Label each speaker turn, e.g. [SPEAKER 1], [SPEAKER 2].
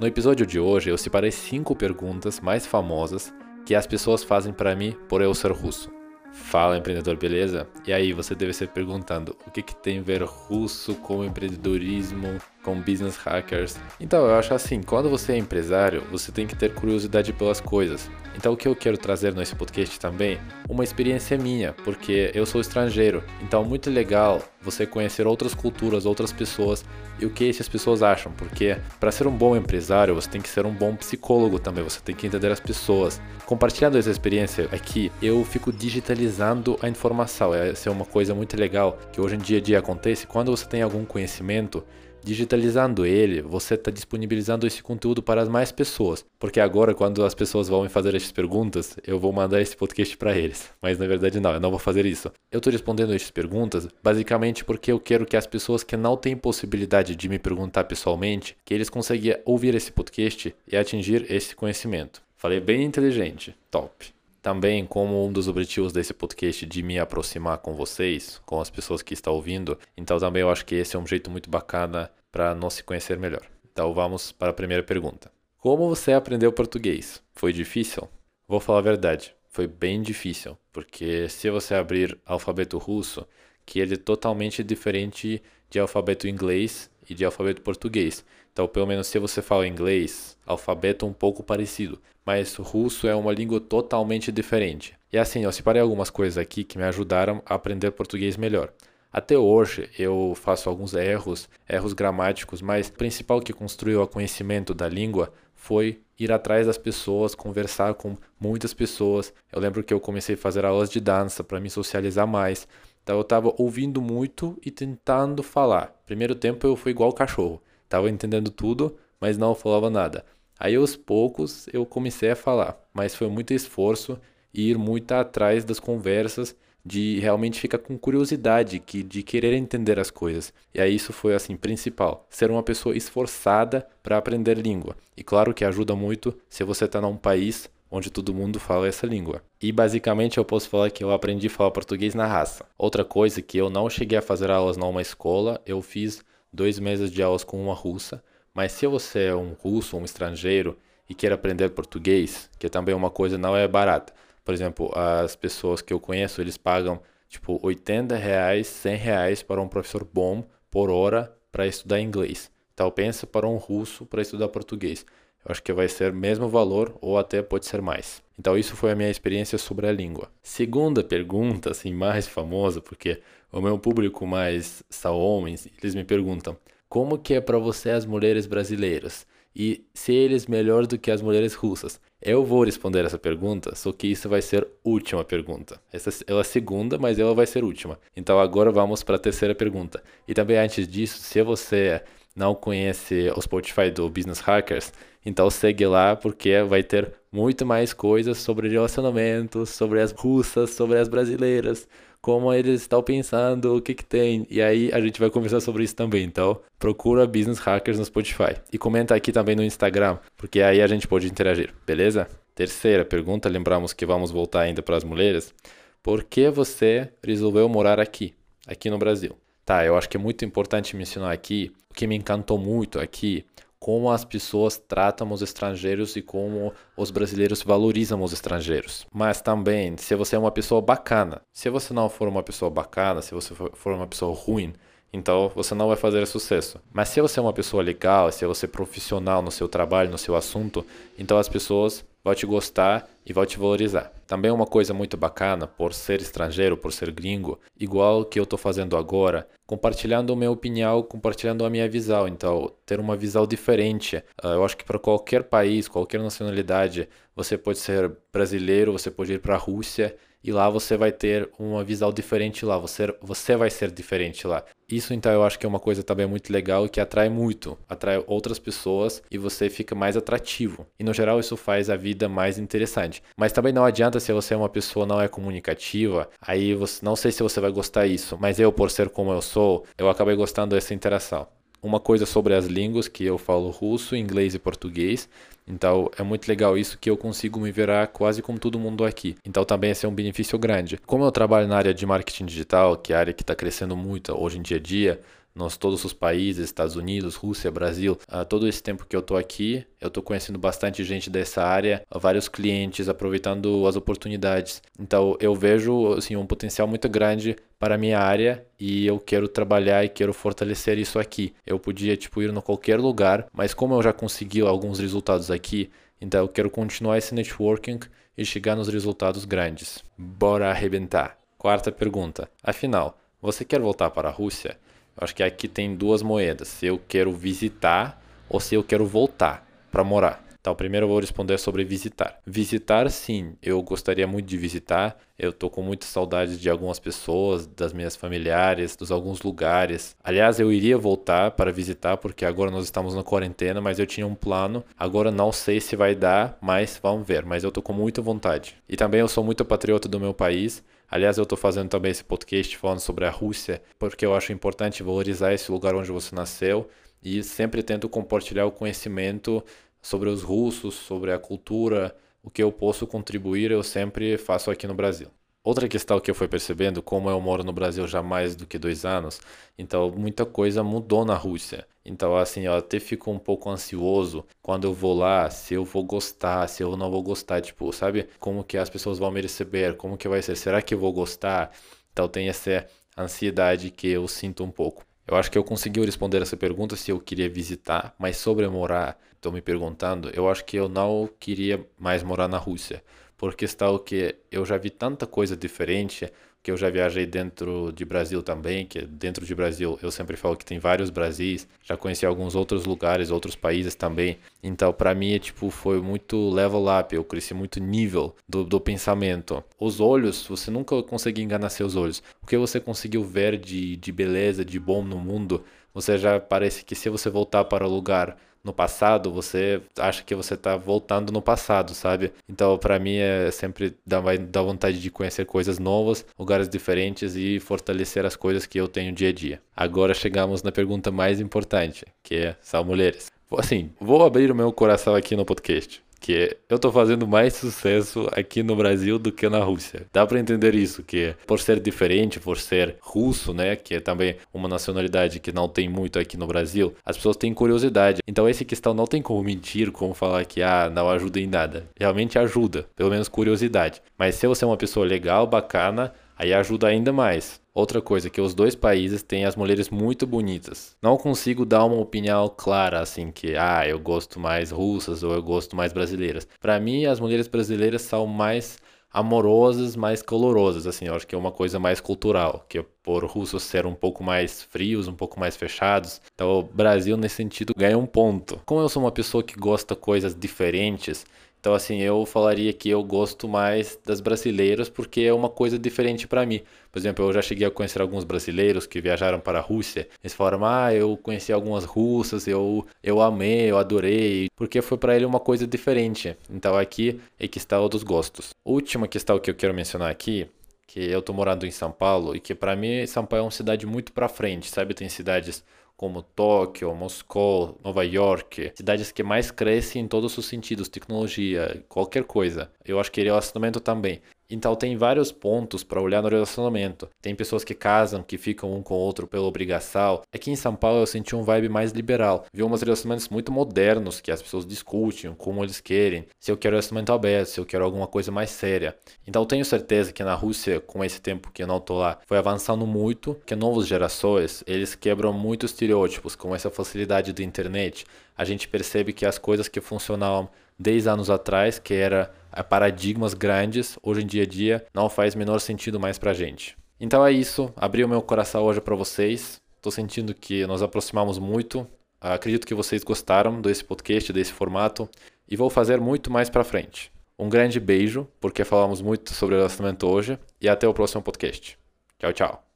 [SPEAKER 1] No episódio de hoje, eu separei 5 perguntas mais famosas que as pessoas fazem para mim por eu ser russo. Fala empreendedor, beleza? E aí você deve se perguntando o que, que tem a ver russo com empreendedorismo, com business hackers? Então eu acho assim, quando você é empresário, você tem que ter curiosidade pelas coisas. Então o que eu quero trazer nesse podcast também, uma experiência minha, porque eu sou estrangeiro. Então muito legal você conhecer outras culturas, outras pessoas e o que essas pessoas acham, porque para ser um bom empresário, você tem que ser um bom psicólogo também, você tem que entender as pessoas. Compartilhando essa experiência aqui, eu fico digitalizando a informação. Essa é uma coisa muito legal que hoje em dia, dia acontece quando você tem algum conhecimento digitalizando ele, você está disponibilizando esse conteúdo para mais pessoas. Porque agora, quando as pessoas vão me fazer essas perguntas, eu vou mandar esse podcast para eles. Mas na verdade, não, eu não vou fazer isso. Eu estou respondendo essas perguntas basicamente porque eu quero que as pessoas que não têm possibilidade de me perguntar pessoalmente, que eles consigam ouvir esse podcast e atingir esse conhecimento. Falei bem inteligente. Top também como um dos objetivos desse podcast de me aproximar com vocês, com as pessoas que estão ouvindo. Então também eu acho que esse é um jeito muito bacana para nós se conhecer melhor. Então vamos para a primeira pergunta. Como você aprendeu português? Foi difícil? Vou falar a verdade, foi bem difícil, porque se você abrir alfabeto russo, que ele é totalmente diferente de alfabeto inglês e de alfabeto português. Então, pelo menos se você fala inglês, alfabeto um pouco parecido, mas russo é uma língua totalmente diferente. E assim, eu separei algumas coisas aqui que me ajudaram a aprender português melhor. Até hoje eu faço alguns erros, erros gramáticos, mas o principal que construiu o conhecimento da língua foi ir atrás das pessoas, conversar com muitas pessoas. Eu lembro que eu comecei a fazer aulas de dança para me socializar mais. Então eu estava ouvindo muito e tentando falar. Primeiro tempo eu fui igual cachorro. Estava entendendo tudo, mas não falava nada. Aí aos poucos eu comecei a falar, mas foi muito esforço e ir muito atrás das conversas, de realmente ficar com curiosidade, que, de querer entender as coisas. E aí isso foi assim principal, ser uma pessoa esforçada para aprender língua. E claro que ajuda muito se você está num país onde todo mundo fala essa língua. E basicamente eu posso falar que eu aprendi a falar português na raça. Outra coisa que eu não cheguei a fazer aulas numa escola, eu fiz dois meses de aulas com uma russa. Mas se você é um russo, um estrangeiro e quer aprender português, que também é uma coisa não é barata. Por exemplo, as pessoas que eu conheço, eles pagam tipo 80 reais, 100 reais para um professor bom por hora para estudar inglês. Então pensa para um russo para estudar português. Eu acho que vai ser mesmo valor ou até pode ser mais. Então isso foi a minha experiência sobre a língua. Segunda pergunta, assim, mais famosa, porque o meu público mais são homens, eles me perguntam: como que é para você as mulheres brasileiras? E se eles melhor do que as mulheres russas? Eu vou responder essa pergunta, só que isso vai ser última pergunta. Essa é a segunda, mas ela vai ser última. Então agora vamos para a terceira pergunta. E também antes disso, se você não conhece o Spotify do Business Hackers, então segue lá porque vai ter muito mais coisas sobre relacionamentos, sobre as russas, sobre as brasileiras, como eles estão pensando, o que que tem. E aí a gente vai conversar sobre isso também. Então, procura Business Hackers no Spotify. E comenta aqui também no Instagram, porque aí a gente pode interagir, beleza? Terceira pergunta, lembramos que vamos voltar ainda para as mulheres. Por que você resolveu morar aqui, aqui no Brasil? Tá, eu acho que é muito importante mencionar aqui, o que me encantou muito aqui como as pessoas tratam os estrangeiros e como os brasileiros valorizam os estrangeiros. Mas também, se você é uma pessoa bacana, se você não for uma pessoa bacana, se você for uma pessoa ruim, então você não vai fazer sucesso. Mas se você é uma pessoa legal, se você é profissional no seu trabalho, no seu assunto, então as pessoas vão te gostar e vão te valorizar. Também uma coisa muito bacana, por ser estrangeiro, por ser gringo, igual que eu estou fazendo agora, compartilhando a minha opinião, compartilhando a minha visão. Então, ter uma visão diferente. Ah, eu acho que para qualquer país, qualquer nacionalidade, você pode ser brasileiro, você pode ir para a Rússia e lá você vai ter uma visão diferente lá, você, você vai ser diferente lá. Isso então eu acho que é uma coisa também muito legal e que atrai muito, atrai outras pessoas e você fica mais atrativo. E no geral isso faz a vida mais interessante. Mas também não adianta se você é uma pessoa não é comunicativa, aí você não sei se você vai gostar disso, mas eu por ser como eu sou, eu acabei gostando dessa interação uma coisa sobre as línguas, que eu falo russo, inglês e português. Então é muito legal isso que eu consigo me virar quase como todo mundo aqui. Então também esse é um benefício grande. Como eu trabalho na área de marketing digital, que é a área que está crescendo muito hoje em dia, dia nos todos os países, Estados Unidos, Rússia, Brasil. Uh, todo esse tempo que eu tô aqui, eu tô conhecendo bastante gente dessa área, vários clientes aproveitando as oportunidades. Então eu vejo assim um potencial muito grande para a minha área e eu quero trabalhar e quero fortalecer isso aqui. Eu podia tipo ir no qualquer lugar, mas como eu já consegui alguns resultados aqui, então eu quero continuar esse networking e chegar nos resultados grandes. Bora arrebentar. Quarta pergunta. Afinal, você quer voltar para a Rússia? Acho que aqui tem duas moedas. Se eu quero visitar ou se eu quero voltar para morar. Então, primeiro eu vou responder sobre visitar. Visitar, sim, eu gostaria muito de visitar. Eu tô com muita saudade de algumas pessoas, das minhas familiares, dos alguns lugares. Aliás, eu iria voltar para visitar porque agora nós estamos na quarentena, mas eu tinha um plano. Agora não sei se vai dar, mas vamos ver. Mas eu tô com muita vontade. E também eu sou muito patriota do meu país. Aliás, eu estou fazendo também esse podcast falando sobre a Rússia, porque eu acho importante valorizar esse lugar onde você nasceu e sempre tento compartilhar o conhecimento sobre os russos, sobre a cultura, o que eu posso contribuir, eu sempre faço aqui no Brasil. Outra questão que eu fui percebendo, como eu moro no Brasil já mais do que dois anos, então muita coisa mudou na Rússia. Então, assim, eu até fico um pouco ansioso quando eu vou lá, se eu vou gostar, se eu não vou gostar, tipo, sabe? Como que as pessoas vão me receber, como que vai ser, será que eu vou gostar? Então tem essa ansiedade que eu sinto um pouco. Eu acho que eu consegui responder essa pergunta se eu queria visitar, mas sobre morar, estou me perguntando, eu acho que eu não queria mais morar na Rússia por questão que eu já vi tanta coisa diferente, que eu já viajei dentro de Brasil também, que dentro de Brasil eu sempre falo que tem vários Brasis, já conheci alguns outros lugares, outros países também. Então, para mim, é, tipo, foi muito level up, eu cresci muito nível do, do pensamento. Os olhos, você nunca consegue enganar seus olhos. O que você conseguiu ver de, de beleza, de bom no mundo, você já parece que se você voltar para o lugar no passado, você acha que você está voltando no passado, sabe? Então, para mim, é sempre dá, vai dar vontade de conhecer coisas novas, lugares diferentes e fortalecer as coisas que eu tenho dia a dia. Agora chegamos na pergunta mais importante, que é, são mulheres. Assim, vou abrir o meu coração aqui no podcast que eu tô fazendo mais sucesso aqui no Brasil do que na Rússia. Dá para entender isso, que por ser diferente, por ser russo, né, que é também uma nacionalidade que não tem muito aqui no Brasil, as pessoas têm curiosidade. Então esse questão não tem como mentir, como falar que ah, não ajuda em nada. Realmente ajuda, pelo menos curiosidade. Mas se você é uma pessoa legal, bacana, aí ajuda ainda mais. Outra coisa que os dois países têm as mulheres muito bonitas. Não consigo dar uma opinião clara assim que ah, eu gosto mais russas ou eu gosto mais brasileiras. Para mim, as mulheres brasileiras são mais amorosas, mais colorosas, assim, eu acho que é uma coisa mais cultural, que por russos ser um pouco mais frios, um pouco mais fechados. Então, o Brasil nesse sentido ganha um ponto. Como eu sou uma pessoa que gosta coisas diferentes, então, assim, eu falaria que eu gosto mais das brasileiras porque é uma coisa diferente para mim. Por exemplo, eu já cheguei a conhecer alguns brasileiros que viajaram para a Rússia. Eles falaram: "Ah, eu conheci algumas russas, eu eu amei, eu adorei", porque foi para ele uma coisa diferente. Então, aqui é que está o dos gostos. Última questão que eu quero mencionar aqui que eu tô morando em São Paulo e que para mim São Paulo é uma cidade muito para frente, sabe? Tem cidades como Tóquio, Moscou, Nova York, cidades que mais crescem em todos os sentidos, tecnologia, qualquer coisa. Eu acho que relacionamento também. Então tem vários pontos para olhar no relacionamento. Tem pessoas que casam, que ficam um com o outro pela obrigação. Aqui em São Paulo eu senti um vibe mais liberal. Vi uns relacionamentos muito modernos que as pessoas discutem como eles querem. Se eu quero relacionamento aberto, se eu quero alguma coisa mais séria. Então tenho certeza que na Rússia, com esse tempo que eu não tô lá, foi avançando muito, que novas gerações, eles quebram muitos estereótipos com essa facilidade da internet. A gente percebe que as coisas que funcionavam 10 anos atrás, que era eh, paradigmas grandes, hoje em dia a dia não faz menor sentido mais pra gente. Então é isso, abri o meu coração hoje para vocês. Tô sentindo que nos aproximamos muito. Acredito que vocês gostaram desse podcast, desse formato e vou fazer muito mais para frente. Um grande beijo, porque falamos muito sobre relacionamento hoje e até o próximo podcast. Tchau, tchau.